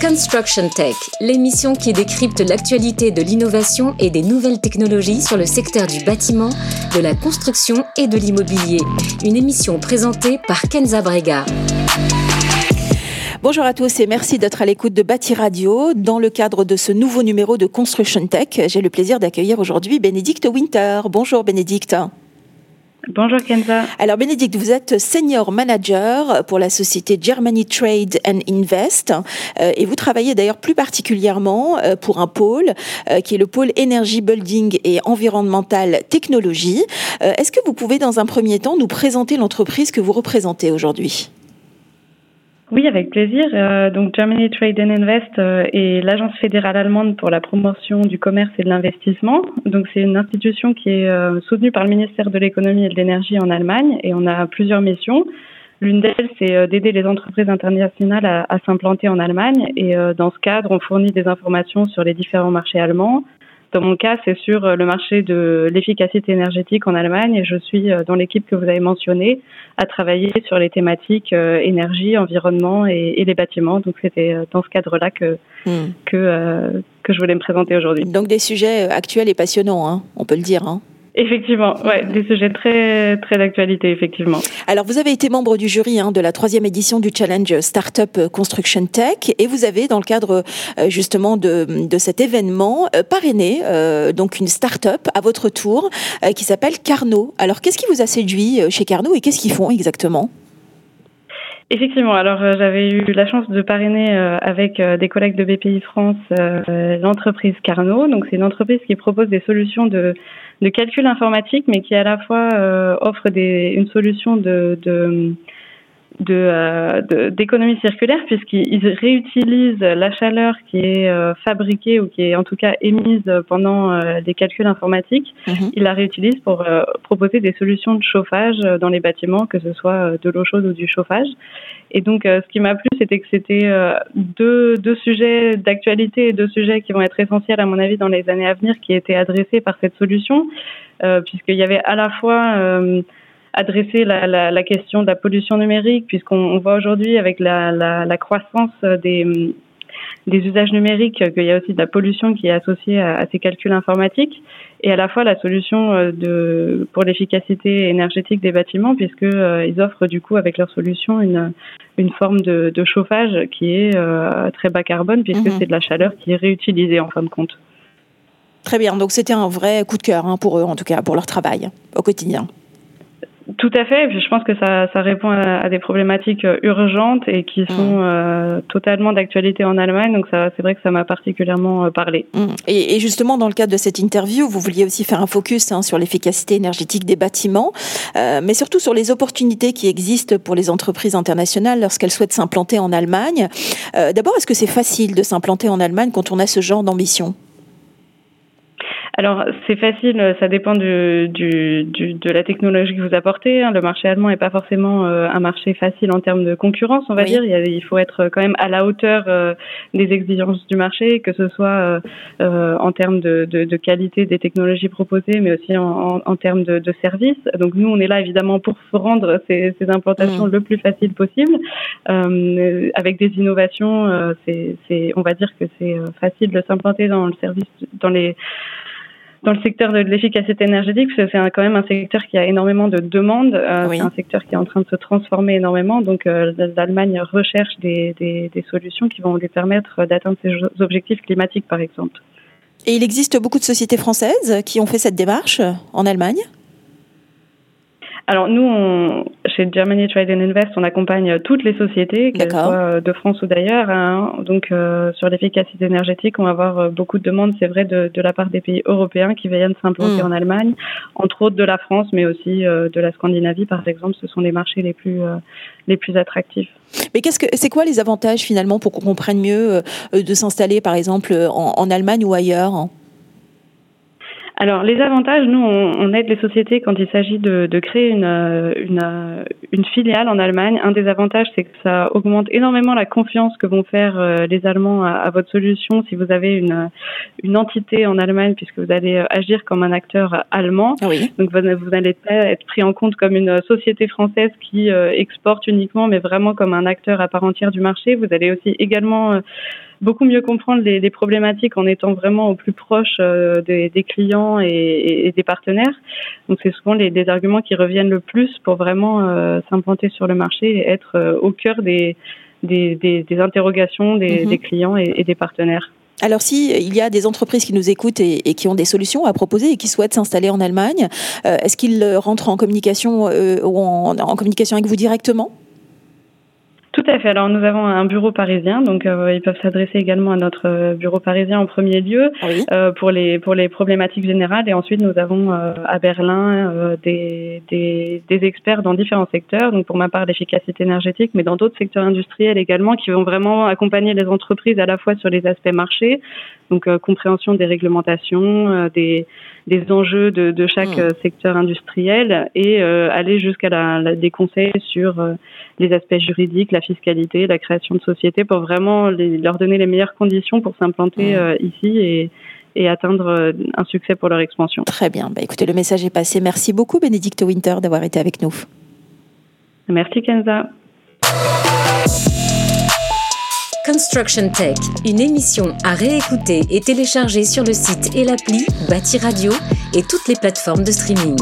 Construction Tech, l'émission qui décrypte l'actualité de l'innovation et des nouvelles technologies sur le secteur du bâtiment, de la construction et de l'immobilier. Une émission présentée par Kenza Brega. Bonjour à tous et merci d'être à l'écoute de Bâti Radio. Dans le cadre de ce nouveau numéro de Construction Tech, j'ai le plaisir d'accueillir aujourd'hui Bénédicte Winter. Bonjour Bénédicte. Bonjour Kenza. Alors Bénédicte, vous êtes senior manager pour la société Germany Trade and Invest euh, et vous travaillez d'ailleurs plus particulièrement euh, pour un pôle euh, qui est le pôle énergie building et environnemental technologie. Est-ce que vous pouvez dans un premier temps nous présenter l'entreprise que vous représentez aujourd'hui? Oui, avec plaisir. Euh, donc Germany Trade and Invest euh, est l'agence fédérale allemande pour la promotion du commerce et de l'investissement. Donc c'est une institution qui est euh, soutenue par le ministère de l'économie et de l'énergie en Allemagne et on a plusieurs missions. L'une d'elles, c'est d'aider les entreprises internationales à, à s'implanter en Allemagne et dans ce cadre, on fournit des informations sur les différents marchés allemands, dans mon cas, c'est sur euh, le marché de l'efficacité énergétique en Allemagne et je suis euh, dans l'équipe que vous avez mentionnée à travailler sur les thématiques euh, énergie, environnement et, les bâtiments. Donc c'était dans ce cadre-là que, hmm. que, que je voulais me présenter aujourd'hui. Donc des sujets actuels et passionnants, hein, on peut le dire. Hein. Effectivement, ouais, des sujets très très d'actualité, effectivement. Alors, vous avez été membre du jury hein, de la troisième édition du challenge Startup Construction Tech, et vous avez, dans le cadre euh, justement de, de cet événement, euh, parrainé euh, donc une startup à votre tour qui s'appelle Carnot. Alors, qu'est-ce qui vous a séduit chez Carnot et qu'est-ce qu'ils font exactement? Effectivement, alors j'avais eu la chance de parrainer avec des collègues de BPI France l'entreprise Carnot. Donc c'est une entreprise qui propose des solutions de calcul informatique, mais qui à la fois euh, offre des, une solution de euh, d'économie de, circulaire puisqu'ils réutilisent la chaleur qui est euh, fabriquée ou qui est en tout cas émise pendant euh, des calculs informatiques. Mhm. Ils la réutilisent pour proposer des solutions de chauffage dans les bâtiments, que ce soit de l'eau chaude ou du chauffage. Et donc, ce qui m'a plu, c'était que c'était deux, deux sujets d'actualité et deux sujets qui vont être essentiels, à mon avis, dans les années à venir, qui étaient adressés par cette solution, puisqu'il y avait à la fois adresser la, la, la, question de la pollution numérique, puisqu'on voit aujourd'hui avec la, la, croissance des, des usages numériques qu'il y a aussi de la pollution qui est associée à, ces calculs informatiques, et à la fois la solution euh, de, pour l'efficacité énergétique des bâtiments, puisqu'ils euh, offrent du coup avec leur solution une, une forme de, de chauffage qui est euh, très bas carbone, puisque mhm. c'est de la chaleur qui est réutilisée en fin de compte. Très bien, donc c'était un vrai coup de cœur hein, pour eux, en tout cas, pour leur travail au quotidien. Tout à fait. je pense que ça, ça répond à, des problématiques euh, urgentes et qui sont mmh. euh, totalement d'actualité en Allemagne. Donc, c'est vrai que ça m'a particulièrement euh, parlé. Mmh. Et, justement, dans le cadre de cette interview, vous vouliez aussi faire un focus hein, sur l'efficacité énergétique des bâtiments, mais surtout sur les opportunités qui existent pour les entreprises internationales lorsqu'elles souhaitent s'implanter en Allemagne. D'abord, est-ce que c'est facile de s'implanter en Allemagne quand on a ce genre d'ambition? Alors c'est facile, ça dépend du, du, du, de la technologie que vous apportez. Hein. Le marché allemand n'est pas forcément euh, un marché facile en termes de concurrence, on va dire. Il, faut être quand même à la hauteur euh, des exigences du marché, que ce soit euh, en termes de, de, de, qualité des technologies proposées, mais aussi en, en, termes de, de, services. Donc nous, on est là évidemment pour rendre ces, ces implantations mmh. le plus facile possible, avec des innovations. c'est, on va dire que c'est facile de s'implanter dans le service, dans les dans le secteur de l'efficacité énergétique, c'est quand même un secteur qui a énormément de demandes. Euh, c'est un secteur qui est en train de se transformer énormément. Donc, euh, l'Allemagne recherche des, des, des, solutions qui vont lui permettre d'atteindre ses objectifs climatiques, par exemple. Et il existe beaucoup de sociétés françaises qui ont fait cette démarche en Allemagne? Alors nous, on, chez Germany Trade and Invest, on accompagne toutes les sociétés, qu'elles soient de France ou d'ailleurs. Hein. Donc euh, sur l'efficacité énergétique, on va avoir euh, beaucoup de demandes, c'est vrai, de, de, la part des pays européens qui viennent s'implanter hmm. en Allemagne, entre autres de la France, mais aussi euh, de la Scandinavie, par exemple. Ce sont les marchés les plus les plus attractifs. Mais qu'est-ce que c'est quoi les avantages finalement pour qu'on comprenne mieux de s'installer, par exemple, en, en Allemagne ou ailleurs hein? Alors, les avantages, nous, on, aide les sociétés quand il s'agit de, de, créer une, une, une, filiale en Allemagne. Un des avantages, c'est que ça augmente énormément la confiance que vont faire euh, les Allemands à, votre solution si vous avez une, une entité en Allemagne, puisque vous allez euh, agir comme un acteur allemand. Ah Donc, vous, vous n'allez pas être pris en compte comme une société française qui euh, exporte uniquement, mais vraiment comme un acteur à part entière du marché. Vous allez aussi également beaucoup mieux comprendre les, problématiques en étant vraiment au plus proche des, clients et, des partenaires. Donc c'est souvent les, arguments qui reviennent le plus pour vraiment s'implanter sur le marché et être au cœur des, des, interrogations des, mhm. clients et des partenaires. Alors si il y a des entreprises qui nous écoutent et, qui ont des solutions à proposer et qui souhaitent s'installer en Allemagne, euh, est-ce qu'ils rentrent en communication euh, ou en, communication avec vous directement? Tout à fait. Alors nous avons un bureau parisien, donc euh, ils peuvent s'adresser également à notre euh, bureau parisien en premier lieu euh, pour les pour les problématiques générales et ensuite nous avons à Berlin des, des, des experts dans différents secteurs. Donc pour ma part l'efficacité énergétique, mais dans d'autres secteurs industriels également qui vont vraiment accompagner les entreprises à la fois sur les aspects marchés, donc compréhension des réglementations, des des enjeux de, de chaque mmh. secteur industriel et aller jusqu'à la, des conseils sur les aspects juridiques, la fiscalité, la création de sociétés, pour vraiment leur donner les meilleures conditions pour s'implanter euh, ici et, atteindre euh, un succès pour leur expansion. Très bien. Bah, écoutez, le message est passé. Merci beaucoup, Bénédicte Winter, d'avoir été avec nous. Merci, Kenza. Construction Tech, une émission à réécouter et télécharger sur le site et l'appli Bâti Radio et toutes les plateformes de streaming.